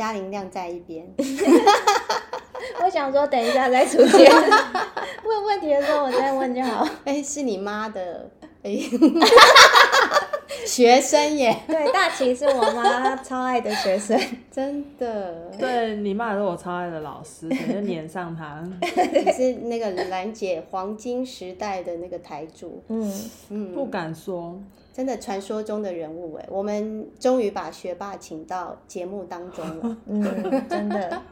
嘉玲晾在一边。我想说，等一下再出现 问问题的时候，我再问就好。哎、欸，是你妈的哎，欸、学生耶。对，大奇是我妈超爱的学生，真的。对，你妈也是我超爱的老师，肯定黏上她。你是那个兰姐黄金时代的那个台柱。嗯嗯，不敢说。真的传说中的人物哎，我们终于把学霸请到节目当中了。嗯，真的。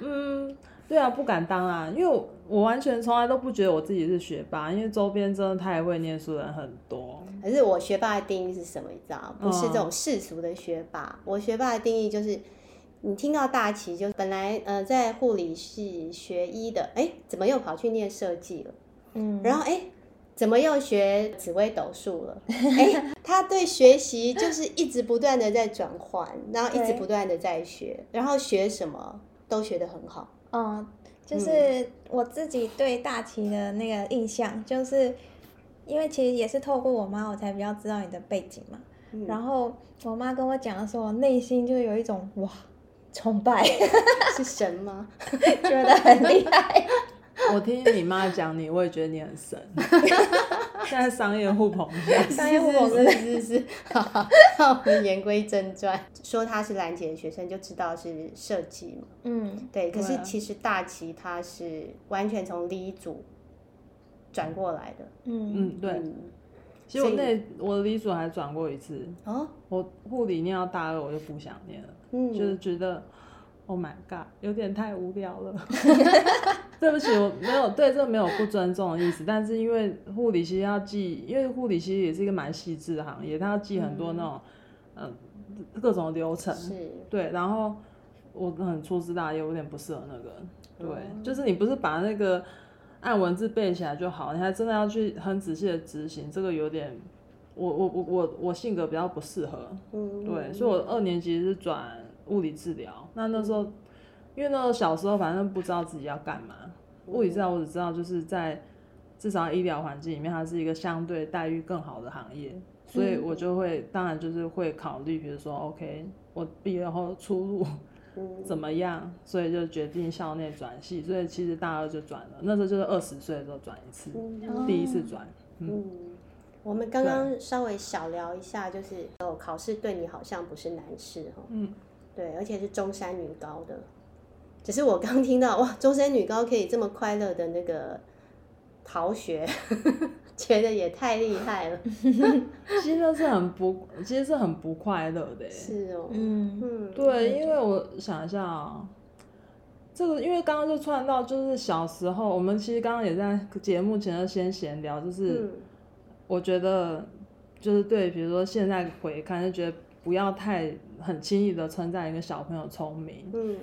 嗯，对啊，不敢当啊，因为我，完全从来都不觉得我自己是学霸，因为周边真的太会念书的人很多。可是我学霸的定义是什么？你知道，不是这种世俗的学霸。嗯、我学霸的定义就是，你听到大旗就本来呃在护理系学医的，哎，怎么又跑去念设计了？嗯，然后哎，怎么又学紫微斗数了？哎，他对学习就是一直不断的在转换，然后一直不断的在学，然后学什么？都学得很好，嗯，就是我自己对大齐的那个印象，就是因为其实也是透过我妈，我才比较知道你的背景嘛。嗯、然后我妈跟我讲的时候，我内心就有一种哇，崇拜，是神吗？觉得很厉害。我听你妈讲你，我也觉得你很神。现在商业互捧一下，商业互捧真的是是。好，那我们言归正传，说他是兰姐的学生，就知道是设计嘛。嗯，对。可是其实大齐他是完全从理组转过来的。嗯嗯，对。其实我那我的理所还转过一次。哦。我护理念到大二，我就不想念了。嗯。就是觉得。Oh my god，有点太无聊了。对不起，我没有对这个没有不尊重的意思，但是因为护理其实要记，因为护理其实也是一个蛮细致的行业，它要记很多那种嗯、呃、各种流程。是。对，然后我很粗枝大叶，有点不适合那个。对，嗯、就是你不是把那个按文字背起来就好，你还真的要去很仔细的执行，这个有点我我我我我性格比较不适合。嗯。对，所以我二年级是转。物理治疗，那那时候，因为那时候小时候反正不知道自己要干嘛。物理治疗我只知道就是在至少医疗环境里面，它是一个相对待遇更好的行业，所以我就会当然就是会考虑，比如说 OK，我毕业后出路怎么样，所以就决定校内转系。所以其实大二就转了，那时候就是二十岁的时候转一次，第一次转。嗯，我们刚刚稍微小聊一下，就是哦，考试对你好像不是难事哈。嗯。对，而且是中山女高的，只是我刚听到哇，中山女高可以这么快乐的那个逃学，觉得也太厉害了。其实是很不，其实是很不快乐的。是哦，嗯嗯，对，因为我想一下啊，这个因为刚刚就串到，就是小时候我们其实刚刚也在节目前就先闲聊，就是我觉得就是对，比如说现在回看就觉得。不要太很轻易的称赞一个小朋友聪明，嗯，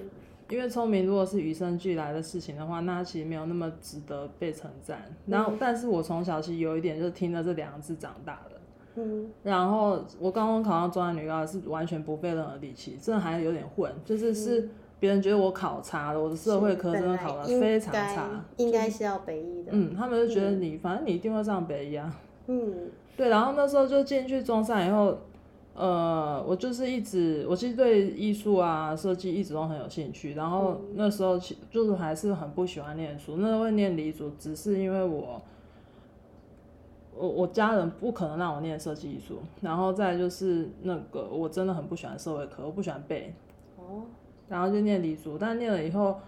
因为聪明如果是与生俱来的事情的话，那其实没有那么值得被称赞。然后，但是我从小其实有一点就是听了这两个字长大的，嗯，然后我刚刚考上中山女高是完全不费任何力气，真的还有点混，就是是别人觉得我考差了，我的社会科真的考的非常差，应该是要北医的，嗯，他们就觉得你反正你一定会上北医啊，嗯，对，然后那时候就进去中山以后。呃，我就是一直，我其实对艺术啊、设计一直都很有兴趣。然后那时候其就是还是很不喜欢念书，那时候念理组只是因为我，我我家人不可能让我念设计艺术。然后再就是那个我真的很不喜欢社会课，我不喜欢背。哦。然后就念理组，但念了以后，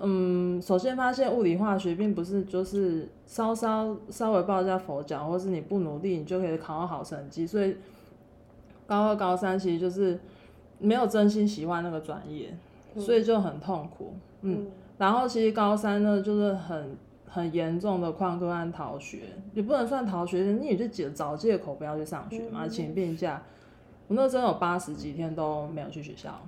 嗯，首先发现物理化学并不是就是稍稍稍微抱一下佛脚，或是你不努力你就可以考到好成绩，所以。高二、高三其实就是没有真心喜欢那个专业，嗯、所以就很痛苦。嗯，嗯然后其实高三呢，就是很很严重的旷课和逃学，也不能算逃学，你也就借找借口不要去上学嘛，请病假。我那时候有八十几天都没有去学校，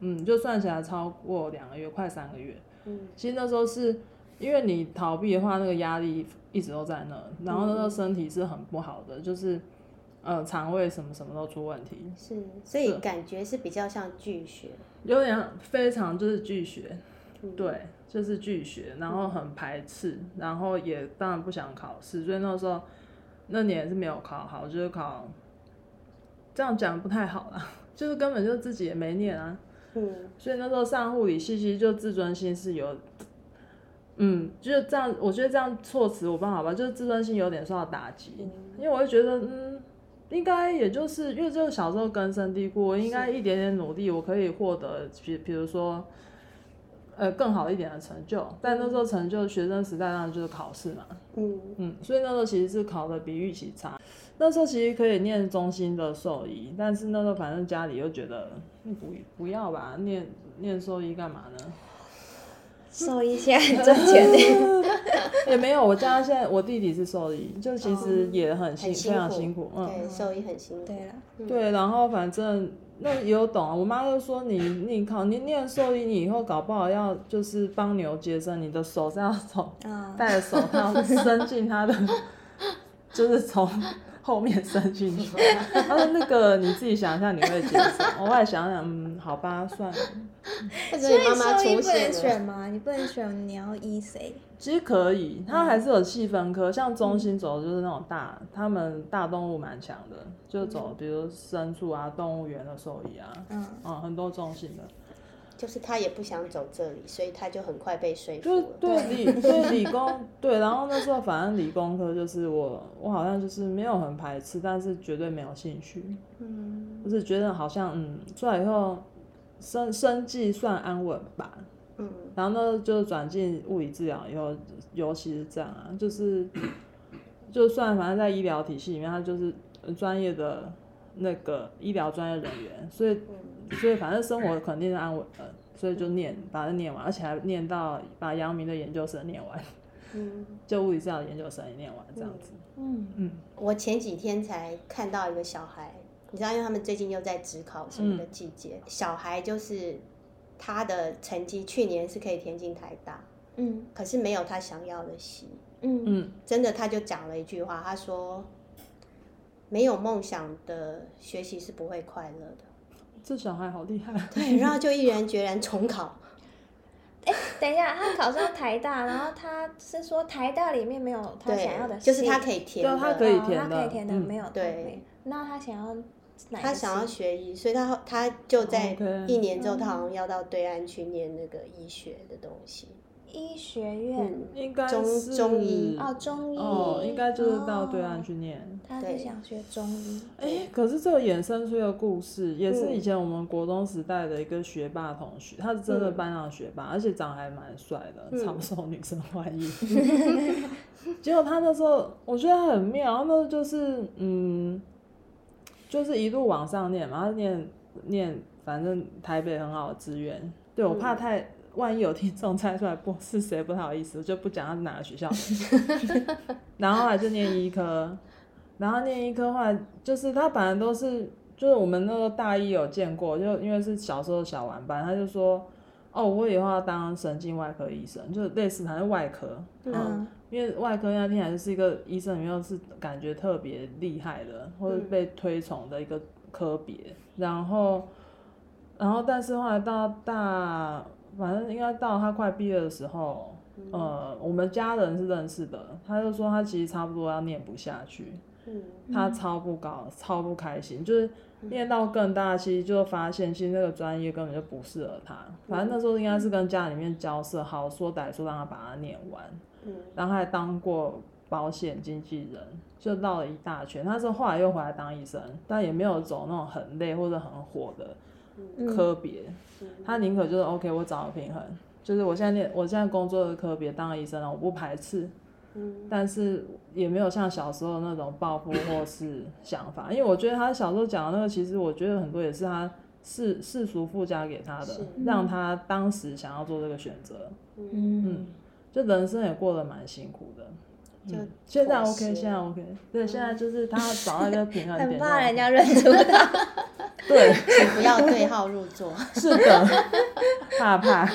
嗯，就算起来超过两个月，快三个月。嗯，其实那时候是因为你逃避的话，那个压力一直都在那，然后那个时候身体是很不好的，就是。呃，肠胃什么什么都出问题，是，所以感觉是比较像拒学，有点非常就是拒学，嗯、对，就是拒学，然后很排斥，嗯、然后也当然不想考试，所以那时候那年也是没有考好，就是考，这样讲不太好啦，就是根本就自己也没念啊，嗯，所以那时候上护理系其实就自尊心是有，嗯，就是这样，我觉得这样措辞我不好吧，就是自尊心有点受到打击，嗯、因为我会觉得，嗯，应该也就是因为就是小时候根深蒂固，我应该一点点努力，我可以获得，比比如说。呃，更好一点的成就，但那时候成就学生时代当然就是考试嘛，嗯嗯，所以那时候其实是考的比预期差。那时候其实可以念中心的兽医，但是那时候反正家里又觉得不不要吧，念念兽医干嘛呢？兽医现在很赚钱的，也没有。我家现在我弟弟是兽医，就其实也很辛、非常辛苦，嗯，对，兽医很辛苦，对了，嗯、对，然后反正。那也有懂啊，我妈就说你你考你念兽医，你以后搞不好要就是帮牛接生，你的手是要从戴着手套伸进它的，就是从后面伸进去。他说那个你自己想一下，你会接受？我后来想想，嗯，好吧，算了。所以兽医不能选吗？你不能选你要医谁？其实可以，它还是有细分科，像中心走的就是那种大，嗯、他们大动物蛮强的，就走比如牲畜啊、动物园的兽医啊，嗯，嗯，很多中心的。就是他也不想走这里，所以他就很快被说服就对理 对理工对，然后那时候反正理工科就是我我好像就是没有很排斥，但是绝对没有兴趣，嗯，就是觉得好像嗯出来以后生生计算安稳吧。嗯，然后呢，就转进物理治疗以后，尤其是这样啊，就是，就算反正在医疗体系里面，他就是专业的那个医疗专业人员，所以，所以反正生活肯定是安稳的，所以就念，把它念完，而且还念到把阳明的研究生念完，嗯，就物理治疗研究生也念完这样子，嗯嗯。我前几天才看到一个小孩，你知道，因为他们最近又在职考什么的季节，嗯、小孩就是。他的成绩去年是可以填进台大，嗯，可是没有他想要的系，嗯嗯，真的他就讲了一句话，他说，没有梦想的学习是不会快乐的。这小孩好厉害。对，然后就毅然决然重考。哎，等一下，他考上台大，然后他是说台大里面没有他想要的，就是他可以填的，他可以填的，他可以填的，没有对。那他想要。他想要学医，所以他他就在一年之后，他好像要到对岸去念那个医学的东西。医学院应该是中医哦，中医哦，应该就是到对岸去念。他是想学中医。哎，可是这个衍生出一个故事，也是以前我们国中时代的一个学霸同学，他是真的班上学霸，而且长得还蛮帅的，超受女生欢迎。结果他那时候，我觉得他很妙，那就是嗯。就是一路往上念嘛，他念念，反正台北很好的资源。对，我怕太，嗯、万一有听众猜出来不是谁，不太好意思，我就不讲他是哪个学校。然后后来就念医科，然后念医科的话，就是他本来都是，就是我们那个大一有见过，就因为是小时候小玩伴，他就说，哦，我以后要当神经外科医生，就是类似他是外科，嗯。嗯因为外科那天还是一个医生里面是感觉特别厉害的，或者被推崇的一个科别。嗯、然后，然后但是后来到大，反正应该到他快毕业的时候，嗯、呃，我们家人是认识的，他就说他其实差不多要念不下去，嗯、他超不高，超不开心，就是念到更大，其实就发现其实那个专业根本就不适合他。反正那时候应该是跟家里面交涉，好说歹说让他把它念完。然后还当过保险经纪人，就绕了一大圈。他说后来又回来当医生，但也没有走那种很累或者很火的科别。嗯、他宁可就是 OK，我找个平衡，就是我现在念，我现在工作的科别当了医生了，我不排斥。嗯、但是也没有像小时候那种抱负或是想法，因为我觉得他小时候讲的那个，其实我觉得很多也是他世世俗附加给他的，是让他当时想要做这个选择。嗯。嗯。就人生也过得蛮辛苦的，就现在 OK，现在 OK，对，现在就是他找到一个平衡 点，很怕人家认出他，对，请不要对号入座，是的，怕怕。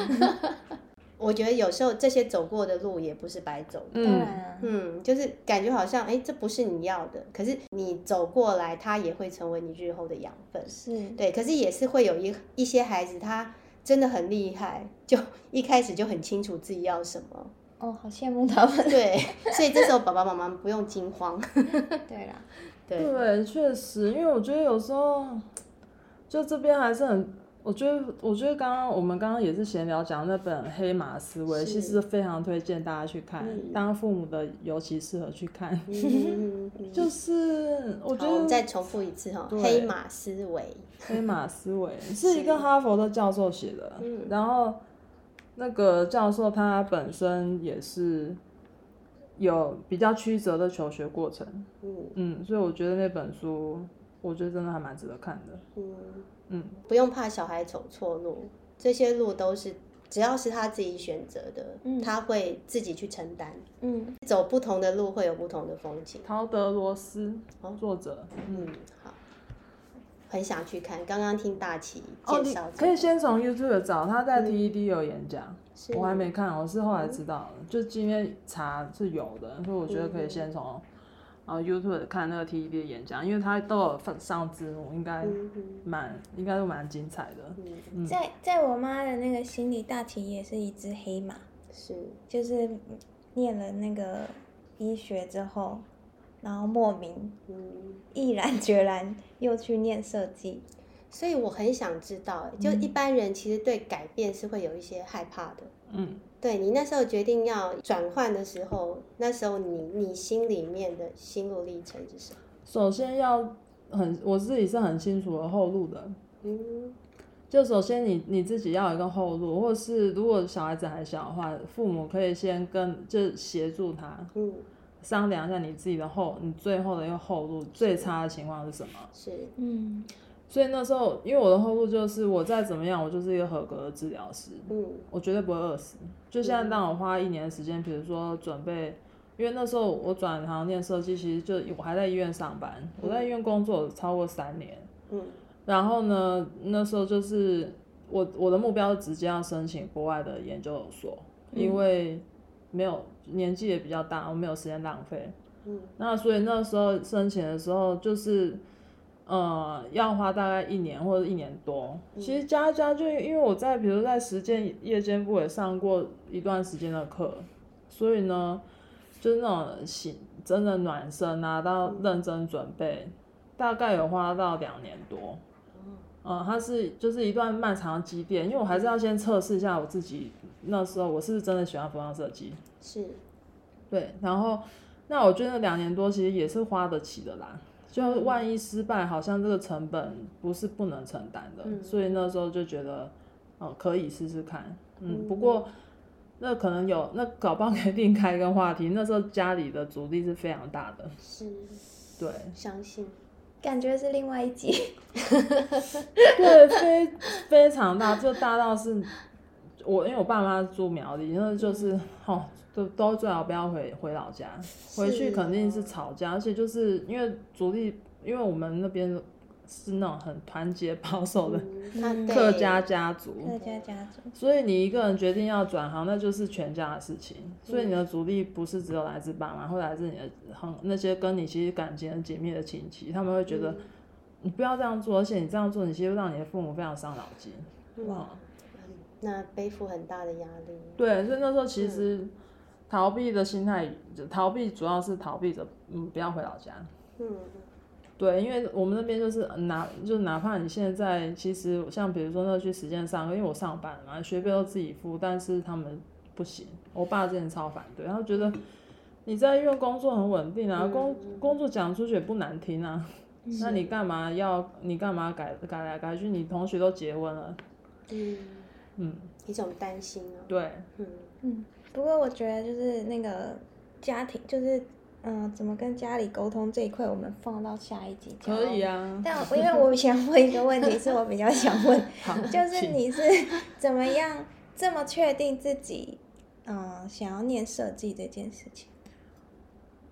我觉得有时候这些走过的路也不是白走的，嗯嗯，就是感觉好像哎，这不是你要的，可是你走过来，它也会成为你日后的养分，是对，可是也是会有一一些孩子他。真的很厉害，就一开始就很清楚自己要什么。哦，好羡慕他们。对，所以这时候爸爸妈妈不用惊慌。对啦，对，对，确实，因为我觉得有时候，就这边还是很我觉得，我觉得刚刚我们刚刚也是闲聊讲那本《黑马思维》，其实非常推荐大家去看。嗯、当父母的尤其适合去看。嗯、就是我觉得，我们再重复一次哈，《黑马思维》。黑马思维 是一个哈佛的教授写的，嗯、然后那个教授他本身也是有比较曲折的求学过程。嗯嗯，所以我觉得那本书，我觉得真的还蛮值得看的。嗯。嗯，不用怕小孩走错路，这些路都是只要是他自己选择的，嗯，他会自己去承担。嗯，走不同的路会有不同的风景。陶德罗斯，作者。嗯，好，很想去看。刚刚听大齐介绍，可以先从 YouTube 找，他在 TED 有演讲，我还没看，我是后来知道的，就今天查是有的，所以我觉得可以先从。然后 YouTube 看那个 TED 的演讲，因为他都有上字幕，应该蛮、嗯、应该都蛮精彩的。嗯、在在我妈的那个心里，大奇也是一只黑马，是就是念了那个医学之后，然后莫名毅然决然又去念设计，所以我很想知道，就一般人其实对改变是会有一些害怕的。嗯。对，你那时候决定要转换的时候，那时候你你心里面的心路历程是什么？首先要很，我自己是很清楚的后路的。嗯，就首先你你自己要有一个后路，或是如果小孩子还小的话，父母可以先跟就协助他，嗯，商量一下你自己的后，你最后的一个后路最差的情况是什么？是，嗯。所以那时候，因为我的后路就是我再怎么样，我就是一个合格的治疗师，嗯，我绝对不会饿死。就现在让我花一年的时间，比如说准备，因为那时候我转行念设计，其实就我还在医院上班，我在医院工作超过三年，嗯，然后呢，那时候就是我我的目标直接要申请国外的研究所，因为没有年纪也比较大，我没有时间浪费，嗯，那所以那时候申请的时候就是。呃，要花大概一年或者一年多。其实加一加，就因为我在，比如在实践夜间部也上过一段时间的课，所以呢，就是那种醒真的暖身啊，到认真准备，大概有花到两年多。嗯，它是就是一段漫长的积淀，因为我还是要先测试一下我自己，那时候我是不是真的喜欢服装设计。是。对，然后那我觉得两年多其实也是花得起的啦。就万一失败，好像这个成本不是不能承担的，嗯、所以那时候就觉得，哦，可以试试看。嗯，不过那可能有，那搞不好可以另开一个话题。那时候家里的阻力是非常大的。是。对。相信。感觉是另外一集。对，非非常大，就大到是，我因为我爸妈住苗栗，那就是哦。都都最好不要回回老家，回去肯定是吵架，而且就是因为主力，因为我们那边是那种很团结保守的客家家族，客家家族，所以你一个人决定要转行，那就是全家的事情，所以你的主力不是只有来自爸妈，会来自你的很那些跟你其实感情很紧密的亲戚，他们会觉得你不要这样做，而且你这样做，你其实让你的父母非常伤脑筋，哇，那背负很大的压力。对，所以那时候其实。逃避的心态，逃避主要是逃避着，嗯，不要回老家。嗯，对，因为我们那边就是哪，就哪怕你现在其实像比如说那去实践上，因为我上班嘛，学费都自己付，但是他们不行。我爸之前超反对，他觉得你在医院工作很稳定啊，工工作讲出去也不难听啊，那你干嘛要你干嘛改改来改去？你同学都结婚了，嗯嗯，一种担心啊。对，嗯嗯。不过我觉得就是那个家庭，就是嗯、呃，怎么跟家里沟通这一块，我们放到下一集。可以啊。但因为我想问一个问题，是我比较想问，就是你是怎么样这么确定自己嗯、呃、想要念设计这件事情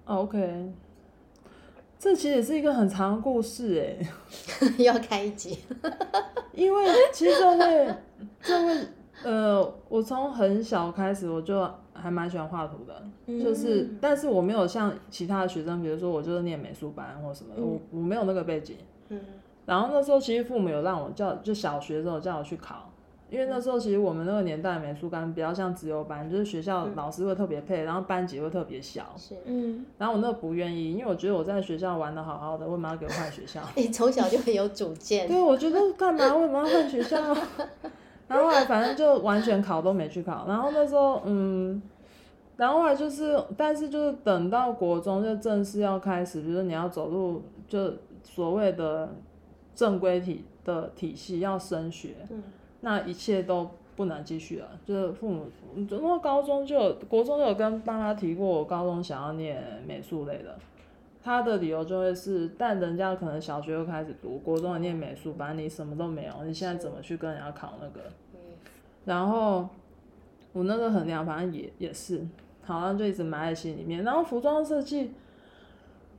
？OK，这其实是一个很长的故事哎，要开一集。因为其实这位这会。呃，我从很小开始我就还蛮喜欢画图的，嗯、就是，但是我没有像其他的学生，比如说我就是念美术班或什么，嗯、我我没有那个背景。嗯。然后那时候其实父母有让我叫，就小学的时候叫我去考因为那时候其实我们那个年代美术班比较像资优班，就是学校老师会特别配，然后班级会特别小。是，嗯。然后我那个不愿意，因为我觉得我在学校玩的好好的，为什么要给我换学校？你从小就很有主见。对，我觉得干嘛？为什么要换学校？然后后来反正就完全考都没去考。然后那时候，嗯，然后后来就是，但是就是等到国中就正式要开始，就是你要走入就所谓的正规体的体系要升学。嗯那一切都不能继续了，就是父母，因为高中就有，国中就有跟爸妈提过，我高中想要念美术类的，他的理由就会是，但人家可能小学就开始读，国中也念美术班，你什么都没有，你现在怎么去跟人家考那个？然后我那个衡量，反正也也是，好像就一直埋在心里面。然后服装设计。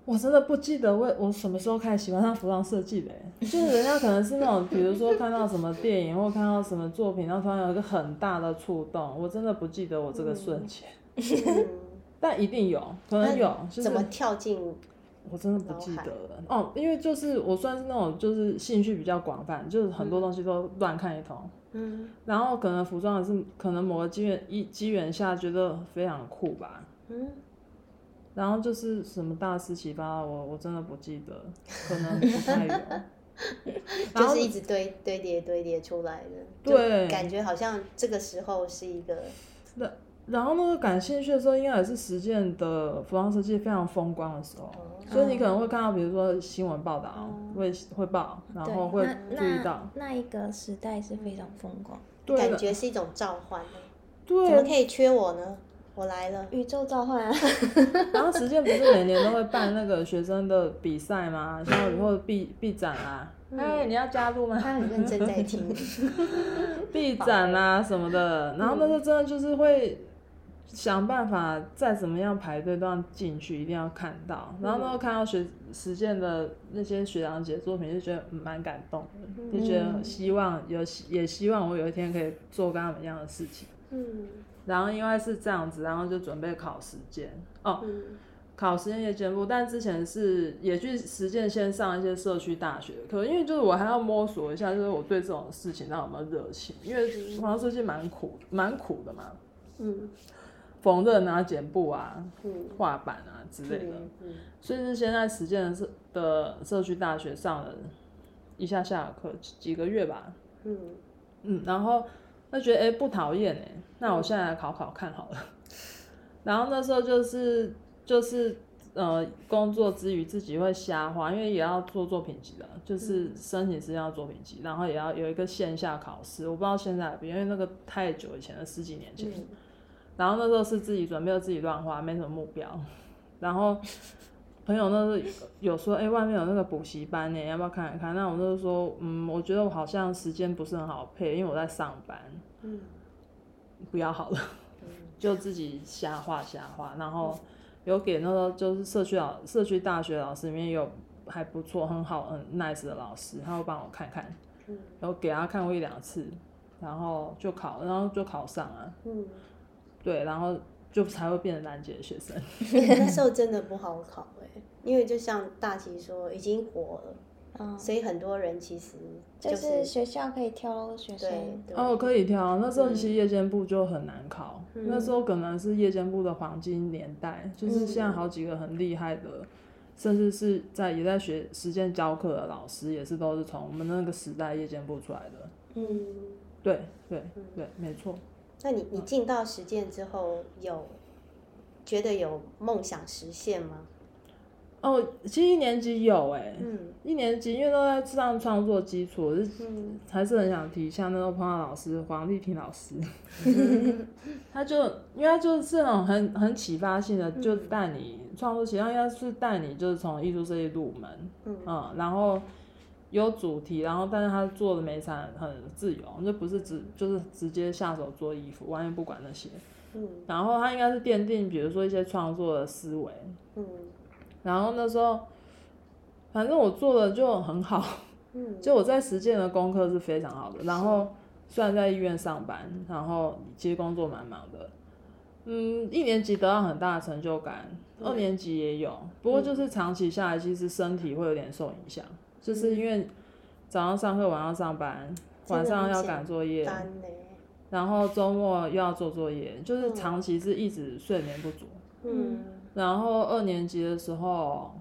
我真的不记得为我什么时候开始喜欢上服装设计的，就是人家可能是那种，比如说看到什么电影或看到什么作品，然后突然有一个很大的触动，我真的不记得我这个瞬间，嗯、但一定有，可能有，就是怎么跳进？我真的不记得了哦，因为就是我算是那种就是兴趣比较广泛，就是很多东西都乱看一通，嗯，然后可能服装也是可能某个机缘一机缘下觉得非常酷吧，嗯。然后就是什么大师启发我，我真的不记得，可能不太有。就是一直堆堆叠堆叠出来的，对，感觉好像这个时候是一个。那然后那个感兴趣的时候，应该也是实践的服装设计非常风光的时候，嗯、所以你可能会看到，比如说新闻报道、嗯、会会报，然后会注意到那，那一个时代是非常风光，对，感觉是一种召唤。对，怎么可以缺我呢？我来了，宇宙召唤啊！然后实践不是每年都会办那个学生的比赛吗？像以后毕毕展啊，哎、嗯，你要加入吗？他很认真在听。毕展啊什么的，然后那时候真的就是会想办法再怎么样排队都要进去，一定要看到。然后那时候看到学实践的那些学长姐作品，就觉得蛮感动的，就觉得希望有也希望我有一天可以做跟他们一样的事情。嗯。然后因为是这样子，然后就准备考实践哦，嗯、考实践也兼顾，但之前是也去实践先上一些社区大学的课，因为就是我还要摸索一下，就是我对这种事情到底有没有热情，因为服装设计蛮苦，蛮苦的嘛，嗯，缝纫啊、剪布啊、画板啊之类的，所以是现在实践的社的社区大学上了一下下课几个月吧，嗯嗯，然后。那觉得哎、欸、不讨厌哎，那我现在来考考看好了。然后那时候就是就是呃工作之余自己会瞎画，因为也要做作品集的，就是申请是要作品集，然后也要有一个线下考试。我不知道现在，因为那个太久以前了，十几年前。然后那时候是自己准备自己乱画，没什么目标。然后朋友那时候有说，哎、欸，外面有那个补习班呢，要不要看一看？那我就说，嗯，我觉得我好像时间不是很好配，因为我在上班。嗯，不要好了，就自己瞎画瞎画，然后有给那个就是社区老社区大学老师里面有还不错很好很 nice 的老师，他会帮我看看，然后给他看过一两次，然后就考，然后就考上了，嗯，对，然后就才会变成难解的学生。那时候真的不好考哎，因为就像大齐说，已经火了。嗯、所以很多人其实就是，就是学校可以挑学生，哦，可以挑。那时候其实夜间部就很难考，嗯、那时候可能是夜间部的黄金年代，嗯、就是现在好几个很厉害的，嗯、甚至是在也在学实践教课的老师，也是都是从我们那个时代夜间部出来的。嗯，对对对，没错。那你你进到实践之后，有觉得有梦想实现吗？哦，其实一年级有哎、欸，嗯、一年级因为都在上创作基础，是、嗯、还是很想提，像那个碰到老师黄丽萍老师，他就因为他就是那种很很启发性的，就带你创作，其实应该是带你就是从艺术设计入门，嗯，嗯，然后有主题，然后但是他做的媒材很自由，就不是直就是直接下手做衣服，完全不管那些，嗯，然后他应该是奠定，比如说一些创作的思维，嗯。然后那时候，反正我做的就很好，嗯，就我在实践的功课是非常好的。然后虽然在医院上班，然后其实工作蛮忙的，嗯，一年级得到很大的成就感，二年级也有，不过就是长期下来，其实身体会有点受影响，就是因为早上上课，晚上上班，晚上要赶作业，然后周末又要做作业，就是长期是一直睡眠不足。嗯，然后二年级的时候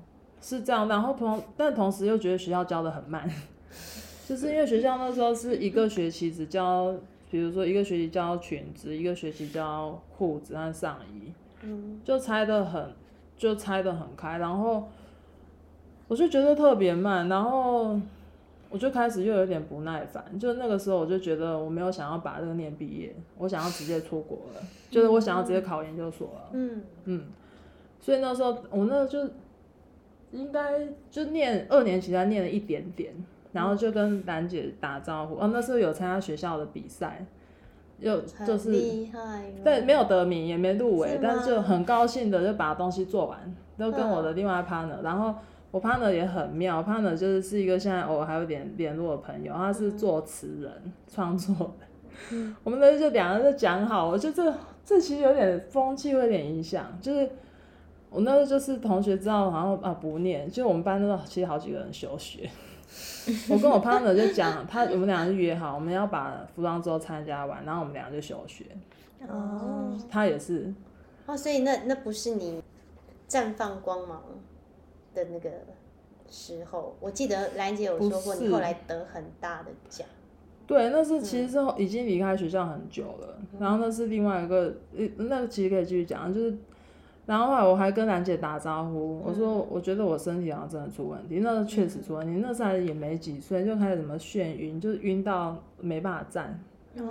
是这样，然后同但同时又觉得学校教的很慢，就是因为学校那时候是一个学期只教，比如说一个学期教裙子，一个学期教裤子和上衣，嗯，就拆的很，就拆的很开，然后我就觉得特别慢，然后。我就开始又有点不耐烦，就那个时候我就觉得我没有想要把这个念毕业，我想要直接出国了，就是我想要直接考研究所了。嗯嗯，所以那时候我那就应该就念二年级才念了一点点，然后就跟兰姐打招呼。哦，那时候有参加学校的比赛，又就是厉害，对，没有得名也没入围，但是就很高兴的就把东西做完，都跟我的另外一 partner，然后。我 partner 也很妙，partner 就是是一个现在偶尔还有点联络的朋友，他是作词人创、嗯、作的。嗯、我们那就两个人就讲好，我觉得这这其实有点风气会有点影响，就是我那时候就是同学知道，然后啊不念，就我们班那个其实好几个人休学。我跟我 partner 就讲，他我们两个就约好，我们要把服装周参加完，然后我们两个就休学。哦。他也是。哦，所以那那不是你绽放光芒的那个时候，我记得兰姐有说过，你后来得很大的奖。对，那是其实是已经离开学校很久了，嗯、然后那是另外一个，那个其实可以继续讲，就是，然后后来我还跟兰姐打招呼，我说我觉得我身体好像真的出问题，那确实出问题，那时候也没几岁，就开始什么眩晕，就是晕到没办法站。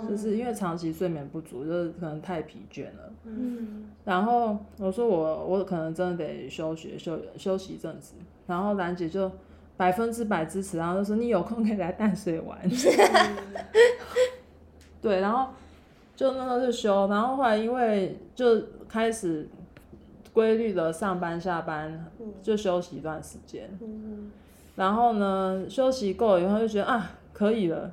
就是因为长期睡眠不足，就是可能太疲倦了。嗯，然后我说我我可能真的得休学休休息一阵子，然后兰姐就百分之百支持，然后就说你有空可以来淡水玩。对，然后就那时候就休，然后后来因为就开始规律的上班下班，就休息一段时间。嗯，然后呢，休息够了以后就觉得啊可以了。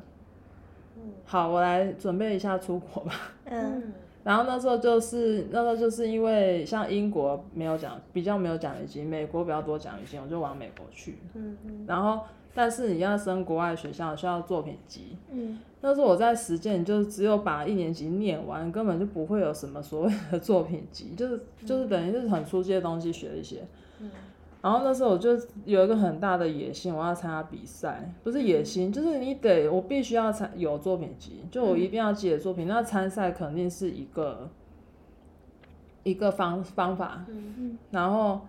好，我来准备一下出国吧。嗯，然后那时候就是那时候就是因为像英国没有奖，比较没有奖学金，美国比较多奖学金，我就往美国去。嗯嗯。然后，但是你要升国外学校需要作品集。嗯。那时候我在实践，就只有把一年级念完，根本就不会有什么所谓的作品集，就是就是等于就是很初阶的东西学一些。嗯。然后那时候我就有一个很大的野心，我要参加比赛，不是野心，就是你得，我必须要参有作品集，就我一定要记的作品。那参赛肯定是一个一个方方法。然后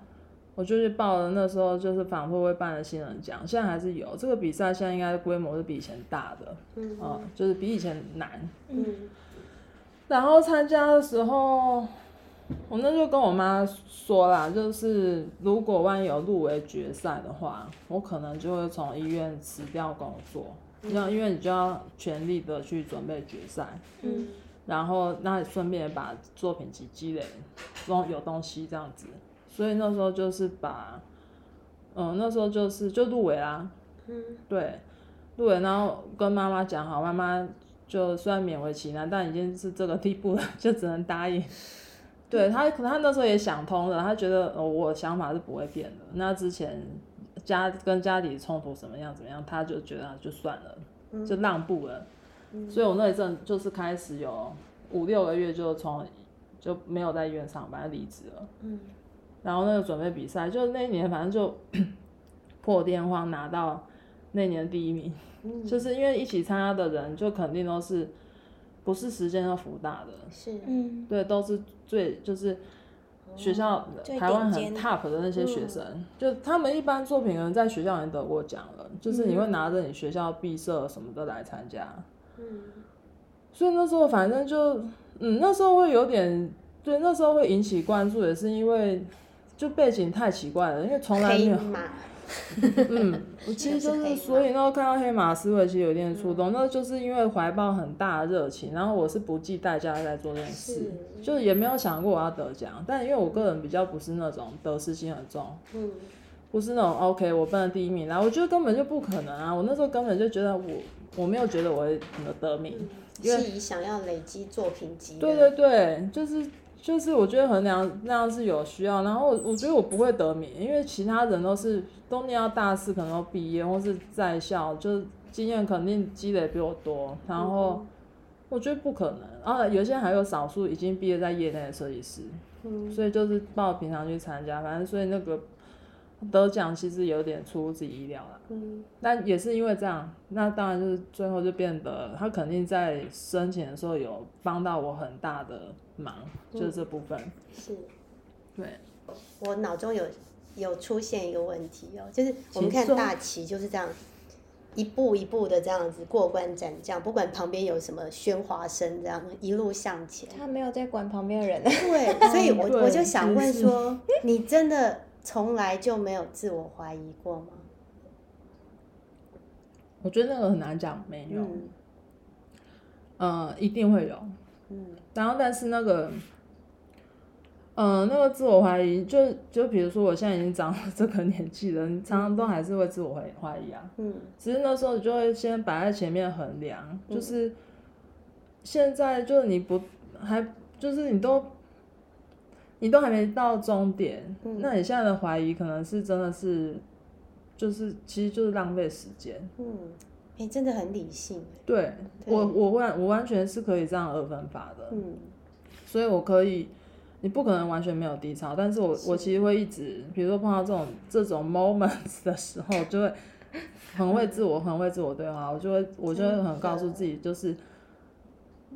我就去报了，那时候就是反复会办的新人奖，现在还是有这个比赛，现在应该规模是比以前大的，嗯，就是比以前难。嗯。然后参加的时候。我那就跟我妈说啦，就是如果万一有入围决赛的话，我可能就会从医院辞掉工作，这样因为你就要全力的去准备决赛，嗯，然后那顺便把作品集积累，东有东西这样子，所以那时候就是把，嗯，那时候就是就入围啦，嗯，对，入围，然后跟妈妈讲好，妈妈就虽然勉为其难，但已经是这个地步了，就只能答应。对他，可能他那时候也想通了，他觉得哦，我想法是不会变的。那之前家跟家里冲突怎么样怎么样，他就觉得就算了，就让步了。嗯、所以我那一阵就是开始有五六个月就从就没有在医院上班，离职了。嗯、然后那个准备比赛，就那一年反正就 破天荒拿到那年第一名，嗯、就是因为一起参加的人就肯定都是。不是时间要福大的，是，嗯，对，都是最就是学校、哦、台湾很 top 的那些学生，嗯、就他们一般作品可能在学校已经得过奖了，就是你会拿着你学校毕设什么的来参加，嗯，所以那时候反正就，嗯，那时候会有点，对，那时候会引起关注，也是因为就背景太奇怪了，因为从来没有。嗯，我 其实就是，所以那时候看到黑马思维其实有点触动，嗯、那就是因为怀抱很大的热情，然后我是不计代价在做这件事，是就是也没有想过我要得奖，但因为我个人比较不是那种得失心很重，嗯，不是那种 OK 我奔了第一名然后，我觉得根本就不可能啊，我那时候根本就觉得我我没有觉得我会得得名，嗯、因为是以想要累积作品集，对对对，就是。就是我觉得衡量那样是有需要，然后我觉得我不会得名，因为其他人都是都念到大四，可能都毕业或是在校，就是经验肯定积累比我多，然后我觉得不可能。然后有些还有少数已经毕业在业内的设计师，嗯，所以就是报平常去参加，反正所以那个得奖其实有点出乎自己意料了。嗯，但也是因为这样，那当然就是最后就变得他肯定在申请的时候有帮到我很大的忙，就是这部分。是，对，我脑中有有出现一个问题哦，就是我们看大旗就是这样。一步一步的这样子过关斩将，不管旁边有什么喧哗声，这样一路向前。他没有在管旁边的人。对，所以我 我就想问说，你真的从来就没有自我怀疑过吗？我觉得那个很难讲，没有。嗯，呃，一定会有。嗯，然后但是那个。嗯、呃，那个自我怀疑，就就比如说，我现在已经长了这个年纪了，你常常都还是会自我怀怀疑啊。嗯。只是那时候你就会先摆在前面衡量，嗯、就是现在就是你不还就是你都你都还没到终点，嗯、那你现在的怀疑可能是真的是就是其实就是浪费时间。嗯。哎、欸，真的很理性。对，对我我完我完全是可以这样二分法的。嗯。所以我可以。你不可能完全没有低潮，但是我是我其实会一直，比如说碰到这种这种 moments 的时候，就会很会自我，很会自我对话，我就会我就会很告诉自己，就是，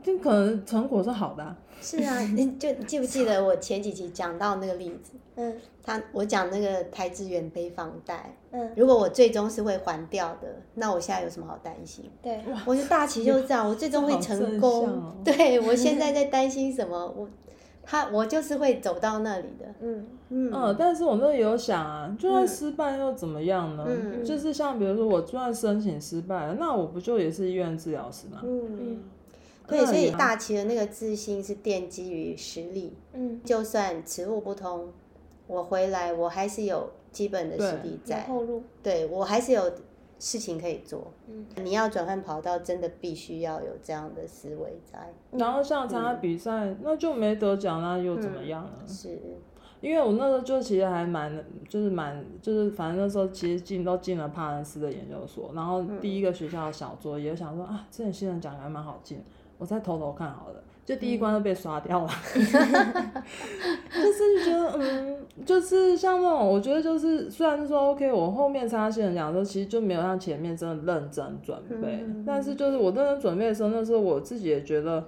就可能成果是好的、啊。是啊，你就记不记得我前几集讲到那个例子？嗯，他我讲那个台资源背房贷，嗯，如果我最终是会还掉的，那我现在有什么好担心？对，我觉得大旗就是这样，我最终会成功。哦、对，我现在 在担心什么？我。他我就是会走到那里的，嗯嗯，嗯，但是我那有想啊，就算失败又怎么样呢？嗯，就是像比如说我就算申请失败了，那我不就也是医院治疗师吗？嗯嗯，对，所以大旗的那个自信是奠基于实力，嗯，就算此路不通，我回来我还是有基本的实力在，后路，对我还是有。事情可以做，嗯，你要转换跑道，真的必须要有这样的思维在。然后像参加比赛，嗯、那就没得奖，那又怎么样呢？嗯、是，因为我那时候就其实还蛮，就是蛮，就是反正那时候其实进都进了帕恩斯的研究所，然后第一个学校的小作业，想说啊，这点新人奖还蛮好进，我再偷偷看好了。就第一关都被刷掉了，嗯、就是觉得嗯，就是像那种，我觉得就是虽然说 OK，我后面参加新人奖的时候，其实就没有像前面真的认真准备，嗯、但是就是我认真准备的时候，那时候我自己也觉得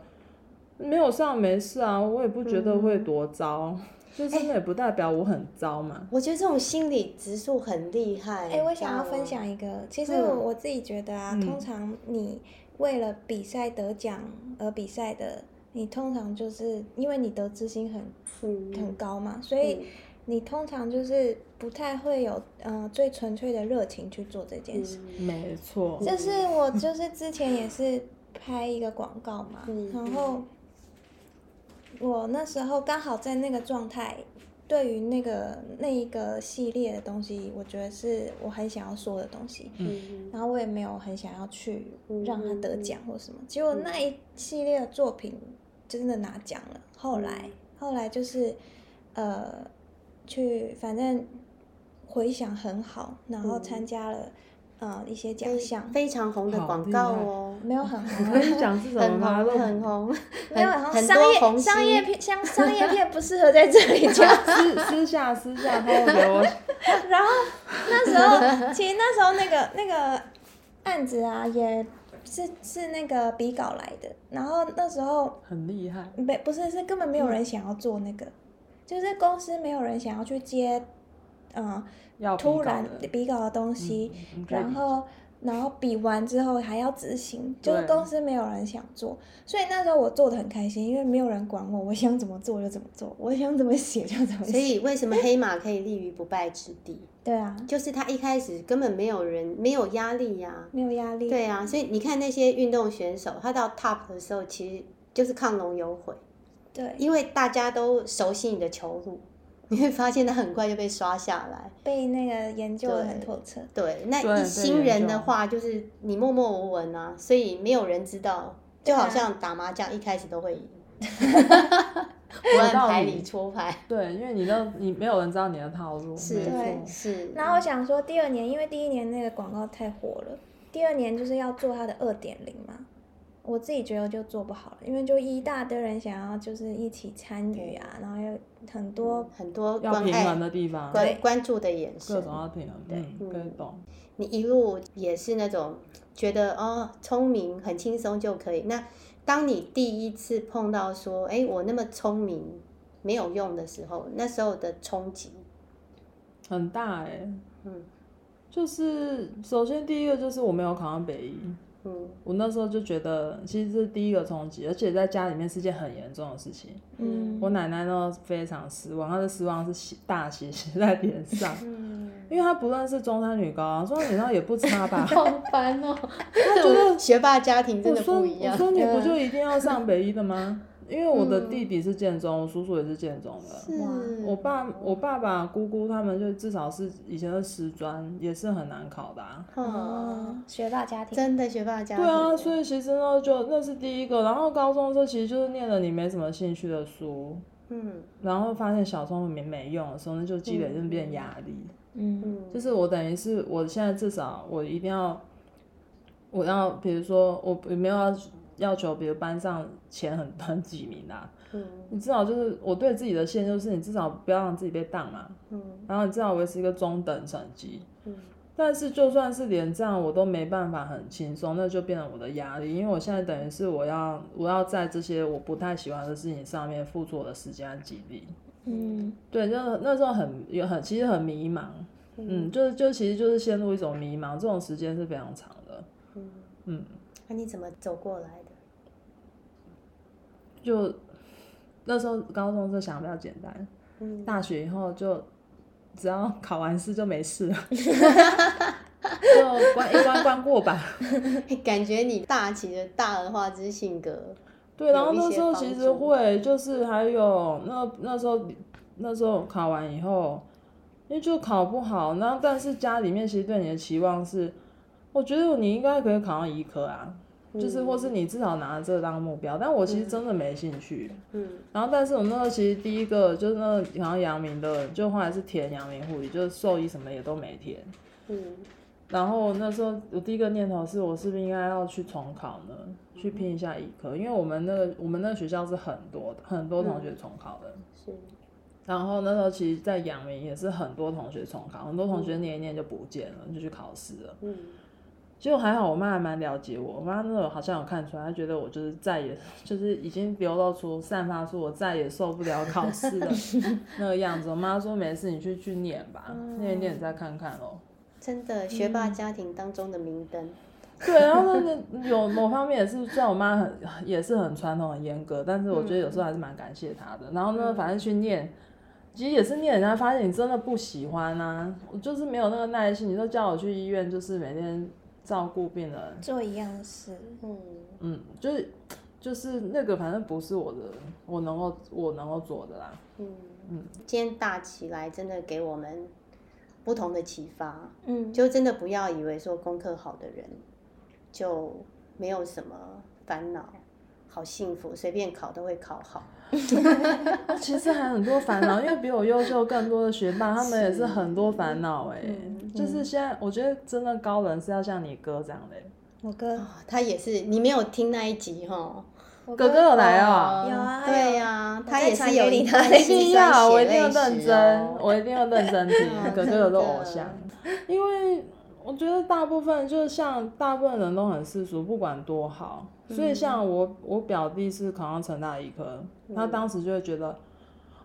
没有上没事啊，我也不觉得会多糟，嗯、就是那也不代表我很糟嘛。欸、我觉得这种心理指数很厉害。哎、欸，我想要分享一个，其实我我自己觉得啊，嗯、通常你为了比赛得奖而比赛的。你通常就是因为你得知心很、嗯、很高嘛，所以你通常就是不太会有呃最纯粹的热情去做这件事。嗯、没错，就是我 就是之前也是拍一个广告嘛，嗯、然后我那时候刚好在那个状态，对于那个那一个系列的东西，我觉得是我很想要说的东西，嗯、然后我也没有很想要去让他得奖或什么，嗯、结果那一系列的作品。真的拿奖了，后来后来就是，呃，去反正回想很好，然后参加了呃一些奖项，非常红的广告哦，没有很红，奖是什么？很红，很红，没有很红，商业商业片像商业片不适合在这里讲，私私下私下给我。然后那时候，其实那时候那个那个案子啊也。是是那个比稿来的，然后那时候很厉害，没不是是根本没有人想要做那个，嗯、就是公司没有人想要去接，嗯，突然比稿的东西，嗯、然后然后比完之后还要执行，就是公司没有人想做，所以那时候我做的很开心，因为没有人管我，我想怎么做就怎么做，我想怎么写就怎么写。所以为什么黑马可以立于不败之地？对啊，就是他一开始根本没有人，没有压力呀、啊，没有压力。对啊，所以你看那些运动选手，他到 top 的时候，其实就是亢龙有悔。对，因为大家都熟悉你的球路，你会发现他很快就被刷下来，被那个研究的很透彻。对，那一新人的话，就是你默默无闻啊，所以没有人知道，就好像打麻将一开始都会赢。不按牌理出牌，对，因为你都你没有人知道你的套路，是，对，是。然后我想说，第二年因为第一年那个广告太火了，第二年就是要做它的二点零嘛。我自己觉得就做不好了，因为就一大堆人想要就是一起参与啊，然后有很多、嗯、很多要平衡的地方，关关注的眼神，各种要平衡，对，嗯、可以懂。你一路也是那种觉得哦，聪明很轻松就可以。那当你第一次碰到说，哎，我那么聪明没有用的时候，那时候的冲击很大哎、欸。嗯，就是首先第一个就是我没有考上北医。嗯，我那时候就觉得，其实是第一个冲击，而且在家里面是件很严重的事情。嗯，我奶奶呢非常失望，她的失望是写大写写在脸上。嗯，因为她不论是中山女高，中山女高也不差吧？好烦哦、喔！她觉得 学霸家庭真的不一样。我说，我说你不就一定要上北一的吗？因为我的弟弟是建中，我叔叔也是建中的。哇！我爸、我爸爸、姑姑他们就至少是以前的师专，也是很难考的啊。哦，学霸家庭，真的学霸家庭。对啊，所以其实呢，就那是第一个。然后高中的时候，其实就是念了你没什么兴趣的书。嗯。然后发现小聪明没用的时候，那就积累就变压力。嗯嗯。就是我等于是我现在至少我一定要，我要比如说我没有要。要求比如班上前很很几名啊，嗯，你至少就是我对自己的限就是你至少不要让自己被当嘛，嗯，然后你至少维持一个中等成绩，嗯，但是就算是连这样我都没办法很轻松，那就变成我的压力，因为我现在等于是我要我要在这些我不太喜欢的事情上面付出我的时间和精力，嗯，对，就那时候很有很其实很迷茫，嗯，就是就其实就是陷入一种迷茫，这种时间是非常长的，嗯。嗯，那你怎么走过来的？就那时候高中就想比较简单，嗯，大学以后就只要考完试就没事了，就关一关关过吧。感觉你大起的大而化之性格，对，然后那时候其实会就是还有那那时候那时候考完以后，因为就考不好，然后但是家里面其实对你的期望是，我觉得你应该可以考上医科啊。就是，或是你至少拿这个当目标，但我其实真的没兴趣。嗯，然后，但是我那时候其实第一个就是那个好像阳明的，就后来是填阳明护理，就是兽医什么也都没填。嗯，然后那时候我第一个念头是我是不是应该要去重考呢？去拼一下医科，因为我们那个我们那个学校是很多的，很多同学重考的。是。然后那时候其实，在阳明也是很多同学重考，很多同学念一念就不见了，就去考试了。嗯。结果还好，我妈还蛮了解我。我妈那时候好像有看出来，她觉得我就是再也 就是已经流露出、散发出我再也受不了考试的 那个样子。我妈说：“没事，你去去念吧，嗯、念一念再看看喽。”真的，学霸家庭当中的明灯。嗯、对，然后那个有某方面也是，虽然我妈很也是很传统、很严格，但是我觉得有时候还是蛮感谢她的。然后呢，反正去念，其实也是念人家发现你真的不喜欢啊，我就是没有那个耐心。你都叫我去医院，就是每天。照顾病人，做一样的事，嗯嗯，就是就是那个，反正不是我的，我能够我能够做的啦，嗯。嗯。今天大起来真的给我们不同的启发，嗯，就真的不要以为说功课好的人就没有什么烦恼，好幸福，随便考都会考好。其实还很多烦恼，因为比我优秀更多的学霸，他们也是很多烦恼哎。就是现在，我觉得真的高人是要像你哥这样的。我哥，他也是，你没有听那一集哈？哥哥有来哦。有啊，对呀，他也是有你的。一定要，我一定要认真，我一定要认真听。哥哥有个偶像，因为我觉得大部分就是像大部分人都很世俗，不管多好。所以像我，我表弟是考上成大医科，他当时就会觉得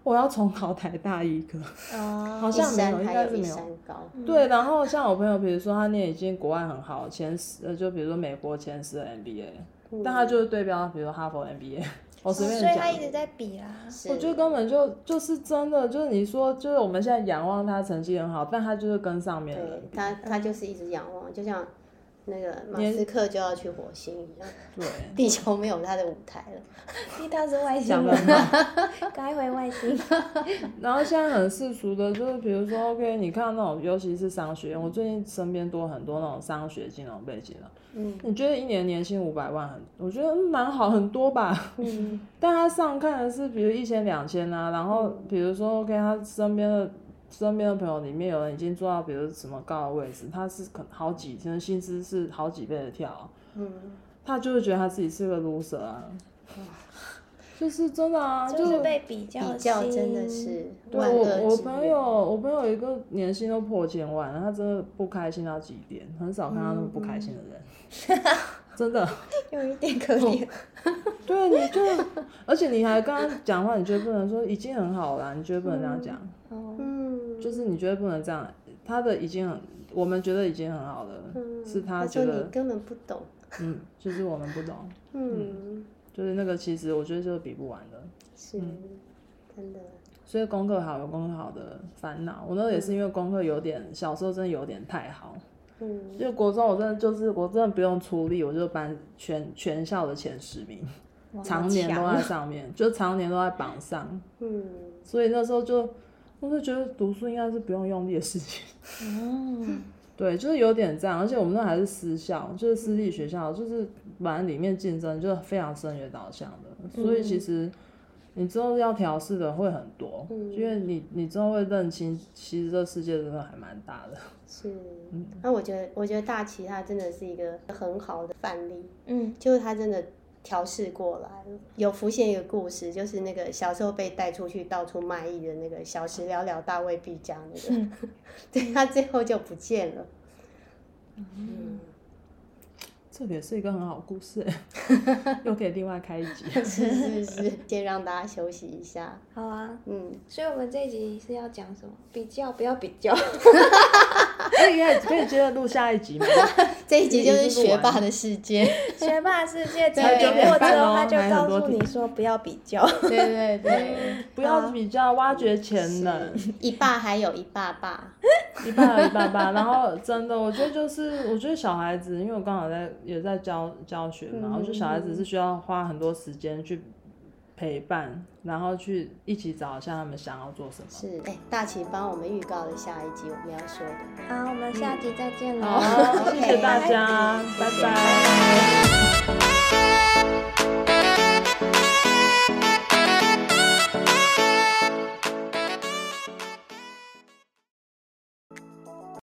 我要重考台大医科，好像没有，应该是没有。对，然后像我朋友，比如说他念已经国外很好前十，就比如说美国前十的 MBA，但他就是对标，比如说哈佛 MBA，我随便讲。所以他一直在比啊。我觉得根本就就是真的，就是你说，就是我们现在仰望他成绩很好，但他就是跟上面的。他他就是一直仰望，就像。那个马斯克就要去火星一样，对，地球没有他的舞台了，因为他是外星人，该回外星。然后现在很世俗的，就是比如说，OK，你看那种，尤其是商学院，我最近身边多很多那种商学金融背景的，嗯，你觉得一年年薪五百万很，我觉得蛮好，很多吧，嗯，但他上看的是比如一千两千啊，然后比如说，OK，他身边的。身边的朋友里面有人已经做到比如什么高的位置，他是可能好几天薪资是好几倍的跳，嗯，他就会觉得他自己是个 loser 啊。就是真的啊，就是被比较，比较真的是。对，我我朋友，我朋友一个年薪都破千万，他真的不开心到极点，很少看到那么不开心的人，嗯、真的。有一点可怜。对，你就，而且你还跟他讲话，你觉得不能说已经很好了，你觉得不能这样讲。嗯。就是你觉得不能这样，他的已经很，我们觉得已经很好了，嗯、是他觉得。你根本不懂。嗯，就是我们不懂。嗯。嗯就是那个，其实我觉得就是比不完的，是，嗯、真的。所以功课好有功课好的烦恼，我那也是因为功课有点、嗯、小时候真的有点太好，嗯，因为国中我真的就是我真的不用出力，我就班全全校的前十名，常年都在上面，就常年都在榜上，嗯，所以那时候就我就觉得读书应该是不用用力的事情，嗯。对，就是有点这样，而且我们那还是私校，就是私立学校，就是反正里面竞争就是非常升学导向的，所以其实你之后要调试的会很多，嗯、因为你你之后会认清，其实这世界真的还蛮大的。是，嗯，那我觉得我觉得大奇他真的是一个很好的范例，嗯，就是他真的调试过来了。有浮现一个故事，就是那个小时候被带出去到处卖艺的那个小时了了，大未必佳那个，嗯、对他最后就不见了。嗯，这也是一个很好的故事，又可以另外开一集。是是是，先让大家休息一下。好啊，嗯，所以我们这一集是要讲什么？比较，不要比较。可以可以接着录下一集吗？这一集就是学霸的世界。学霸世界经历过之后，他就告诉你说不要比较。对对对，不要比较，挖掘潜能。一霸还有一霸霸，一霸还有一霸霸。然后真的，我觉得就是，我觉得小孩子，因为我刚好在也在教教学嘛，我觉得小孩子是需要花很多时间去。陪伴然后去一起找一下他们想要做什么。是。诶大齐帮我们预告了下一集我们要说的。好我们下集再见喽 谢谢大家拜拜。